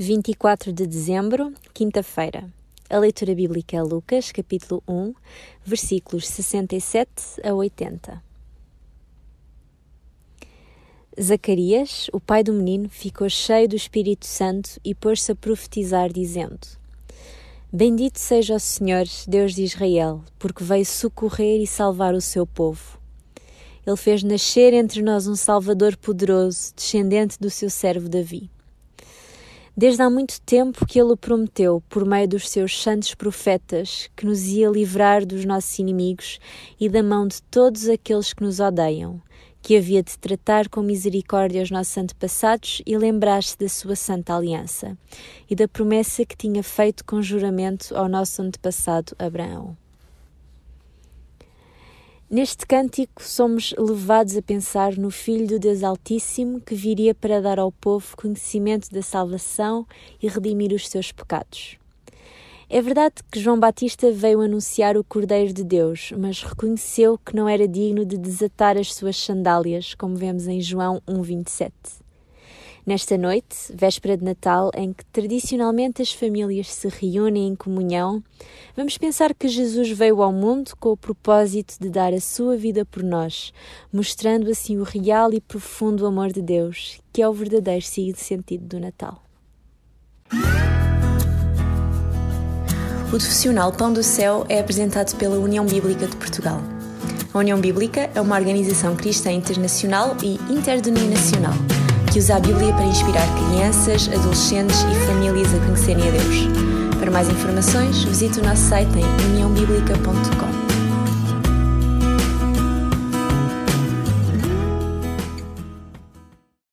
24 de dezembro, quinta-feira. A leitura bíblica é Lucas, capítulo 1, versículos 67 a 80. Zacarias, o pai do menino, ficou cheio do Espírito Santo e pôs-se a profetizar, dizendo: Bendito seja o Senhor, Deus de Israel, porque veio socorrer e salvar o seu povo. Ele fez nascer entre nós um Salvador poderoso, descendente do seu servo Davi. Desde há muito tempo que ele o prometeu, por meio dos seus santos profetas, que nos ia livrar dos nossos inimigos e da mão de todos aqueles que nos odeiam, que havia de tratar com misericórdia os nossos antepassados e lembrar-se da sua santa aliança e da promessa que tinha feito com juramento ao nosso antepassado Abraão. Neste cântico, somos levados a pensar no Filho do Deus Altíssimo que viria para dar ao povo conhecimento da salvação e redimir os seus pecados. É verdade que João Batista veio anunciar o Cordeiro de Deus, mas reconheceu que não era digno de desatar as suas sandálias, como vemos em João 1,27. Nesta noite, véspera de Natal, em que tradicionalmente as famílias se reúnem em comunhão, vamos pensar que Jesus veio ao mundo com o propósito de dar a sua vida por nós, mostrando assim o real e profundo amor de Deus, que é o verdadeiro sentido do Natal. O profissional Pão do Céu é apresentado pela União Bíblica de Portugal. A União Bíblica é uma organização cristã internacional e interdenominacional que usa a Bíblia para inspirar crianças, adolescentes e famílias a conhecerem a Deus. Para mais informações, visite o nosso site em uniãobíblica.com.